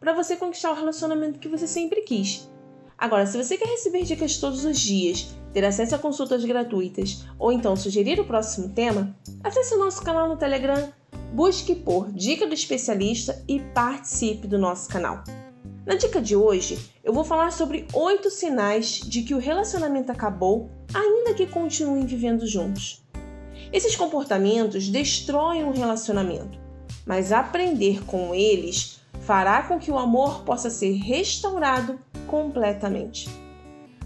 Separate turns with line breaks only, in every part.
para você conquistar o relacionamento que você sempre quis. Agora, se você quer receber dicas todos os dias, ter acesso a consultas gratuitas ou então sugerir o próximo tema, acesse o nosso canal no Telegram, busque por Dica do Especialista e participe do nosso canal. Na dica de hoje, eu vou falar sobre oito sinais de que o relacionamento acabou, ainda que continuem vivendo juntos. Esses comportamentos destroem um relacionamento, mas aprender com eles fará com que o amor possa ser restaurado completamente.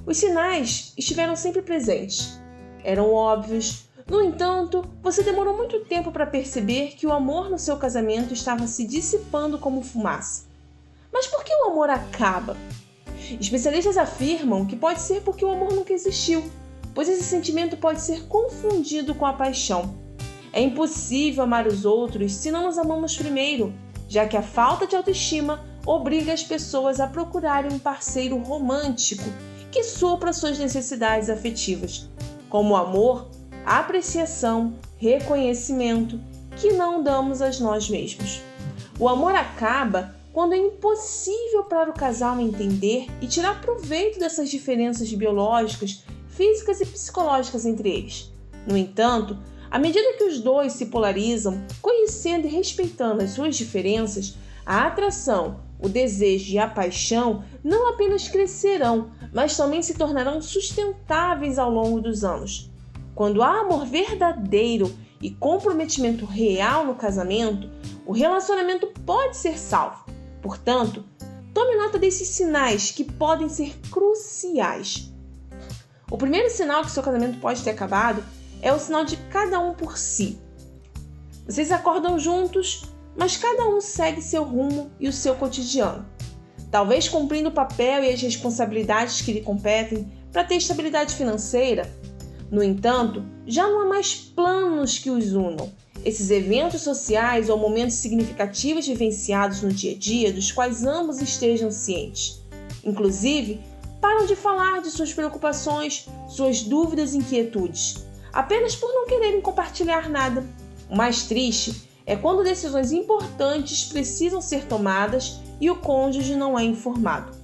Os sinais estiveram sempre presentes, eram óbvios. No entanto, você demorou muito tempo para perceber que o amor no seu casamento estava se dissipando como fumaça. Mas por que o amor acaba? Especialistas afirmam que pode ser porque o amor nunca existiu, pois esse sentimento pode ser confundido com a paixão. É impossível amar os outros se não nos amamos primeiro, já que a falta de autoestima obriga as pessoas a procurarem um parceiro romântico que supra suas necessidades afetivas, como amor, apreciação, reconhecimento, que não damos a nós mesmos. O amor acaba quando é impossível para o casal entender e tirar proveito dessas diferenças biológicas, físicas e psicológicas entre eles. No entanto, à medida que os dois se polarizam, conhecendo e respeitando as suas diferenças, a atração, o desejo e a paixão não apenas crescerão, mas também se tornarão sustentáveis ao longo dos anos. Quando há amor verdadeiro e comprometimento real no casamento, o relacionamento pode ser salvo. Portanto, tome nota desses sinais que podem ser cruciais. O primeiro sinal que seu casamento pode ter acabado é o sinal de cada um por si. Vocês acordam juntos, mas cada um segue seu rumo e o seu cotidiano. Talvez cumprindo o papel e as responsabilidades que lhe competem para ter estabilidade financeira. No entanto, já não há mais planos que os unam. Esses eventos sociais ou momentos significativos vivenciados no dia a dia dos quais ambos estejam cientes. Inclusive, param de falar de suas preocupações, suas dúvidas e inquietudes apenas por não quererem compartilhar nada. O mais triste é quando decisões importantes precisam ser tomadas e o cônjuge não é informado.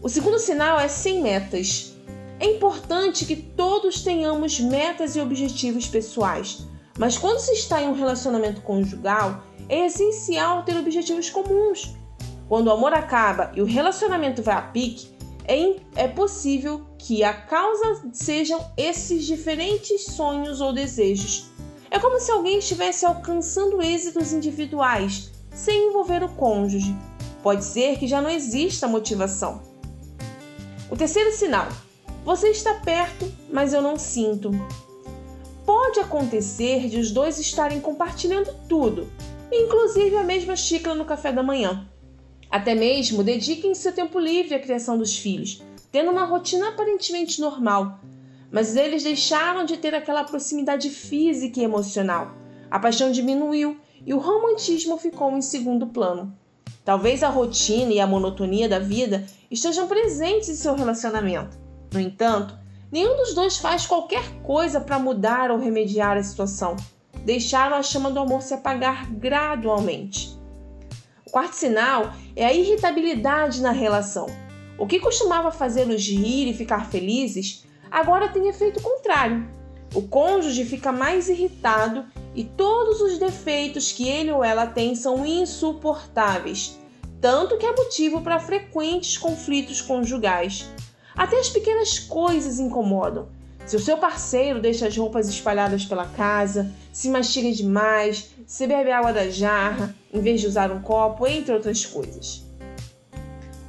O segundo sinal é sem metas. É importante que todos tenhamos metas e objetivos pessoais, mas quando se está em um relacionamento conjugal, é essencial ter objetivos comuns. Quando o amor acaba e o relacionamento vai a pique, é, é possível que a causa sejam esses diferentes sonhos ou desejos. É como se alguém estivesse alcançando êxitos individuais sem envolver o cônjuge. Pode ser que já não exista motivação. O terceiro sinal: você está perto, mas eu não sinto. Pode acontecer de os dois estarem compartilhando tudo, inclusive a mesma xícara no café da manhã. Até mesmo dediquem seu tempo livre à criação dos filhos, tendo uma rotina aparentemente normal. Mas eles deixaram de ter aquela proximidade física e emocional. A paixão diminuiu e o romantismo ficou em segundo plano. Talvez a rotina e a monotonia da vida estejam presentes em seu relacionamento. No entanto, nenhum dos dois faz qualquer coisa para mudar ou remediar a situação. Deixaram a chama do amor se apagar gradualmente quarto sinal é a irritabilidade na relação. O que costumava fazê-los rir e ficar felizes, agora tem efeito contrário. O cônjuge fica mais irritado e todos os defeitos que ele ou ela tem são insuportáveis, tanto que é motivo para frequentes conflitos conjugais. Até as pequenas coisas incomodam. Se o seu parceiro deixa as roupas espalhadas pela casa, se mastiga demais, se bebe água da jarra, em vez de usar um copo, entre outras coisas.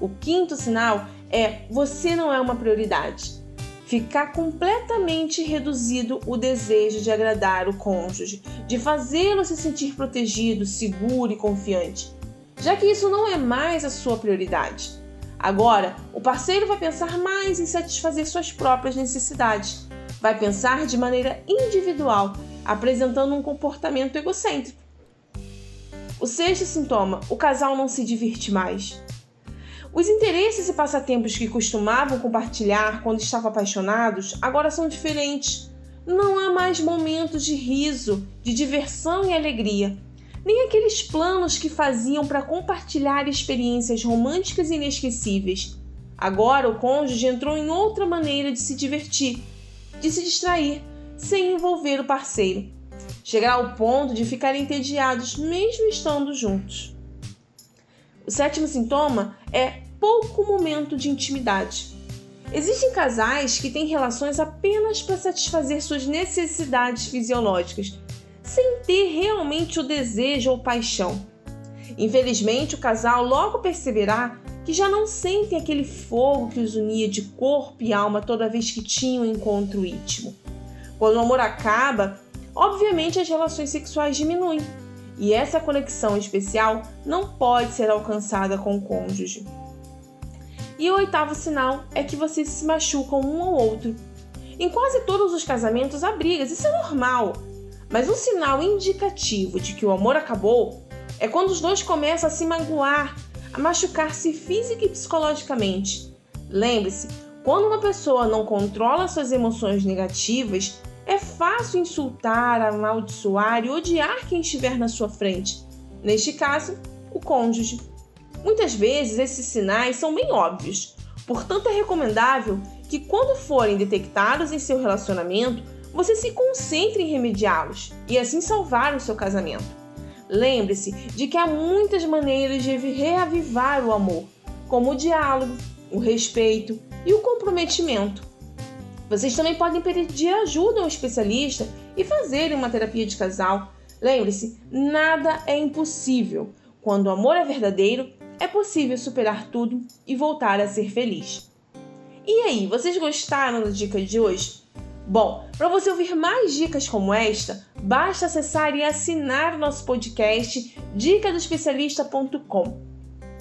O quinto sinal é você não é uma prioridade. Ficar completamente reduzido o desejo de agradar o cônjuge, de fazê-lo se sentir protegido, seguro e confiante. já que isso não é mais a sua prioridade. Agora, o parceiro vai pensar mais em satisfazer suas próprias necessidades. Vai pensar de maneira individual, apresentando um comportamento egocêntrico. O sexto sintoma: o casal não se diverte mais. Os interesses e passatempos que costumavam compartilhar quando estavam apaixonados agora são diferentes. Não há mais momentos de riso, de diversão e alegria, nem aqueles planos que faziam para compartilhar experiências românticas e inesquecíveis. Agora o cônjuge entrou em outra maneira de se divertir, de se distrair, sem envolver o parceiro. Chegará ao ponto de ficarem entediados mesmo estando juntos. O sétimo sintoma é pouco momento de intimidade. Existem casais que têm relações apenas para satisfazer suas necessidades fisiológicas, sem ter realmente o desejo ou paixão. Infelizmente, o casal logo perceberá que já não sentem aquele fogo que os unia de corpo e alma toda vez que tinham um encontro íntimo. Quando o amor acaba, obviamente as relações sexuais diminuem, e essa conexão especial não pode ser alcançada com o cônjuge. E o oitavo sinal é que vocês se machucam um ao outro. Em quase todos os casamentos há brigas, isso é normal. Mas um sinal indicativo de que o amor acabou é quando os dois começam a se magoar, a machucar-se física e psicologicamente. Lembre-se, quando uma pessoa não controla suas emoções negativas, é fácil insultar, amaldiçoar e odiar quem estiver na sua frente. Neste caso, o cônjuge. Muitas vezes esses sinais são bem óbvios, portanto é recomendável que, quando forem detectados em seu relacionamento, você se concentre em remediá-los e assim salvar o seu casamento. Lembre-se de que há muitas maneiras de reavivar o amor, como o diálogo, o respeito e o comprometimento. Vocês também podem pedir ajuda a um especialista e fazerem uma terapia de casal. Lembre-se, nada é impossível. Quando o amor é verdadeiro, é possível superar tudo e voltar a ser feliz. E aí, vocês gostaram da dica de hoje? Bom, para você ouvir mais dicas como esta, basta acessar e assinar o nosso podcast dicadoespecialista.com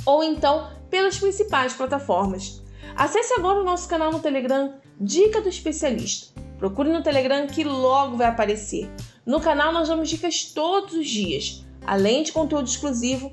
ou então pelas principais plataformas. Acesse agora o nosso canal no Telegram Dica do Especialista. Procure no Telegram que logo vai aparecer. No canal nós damos dicas todos os dias, além de conteúdo exclusivo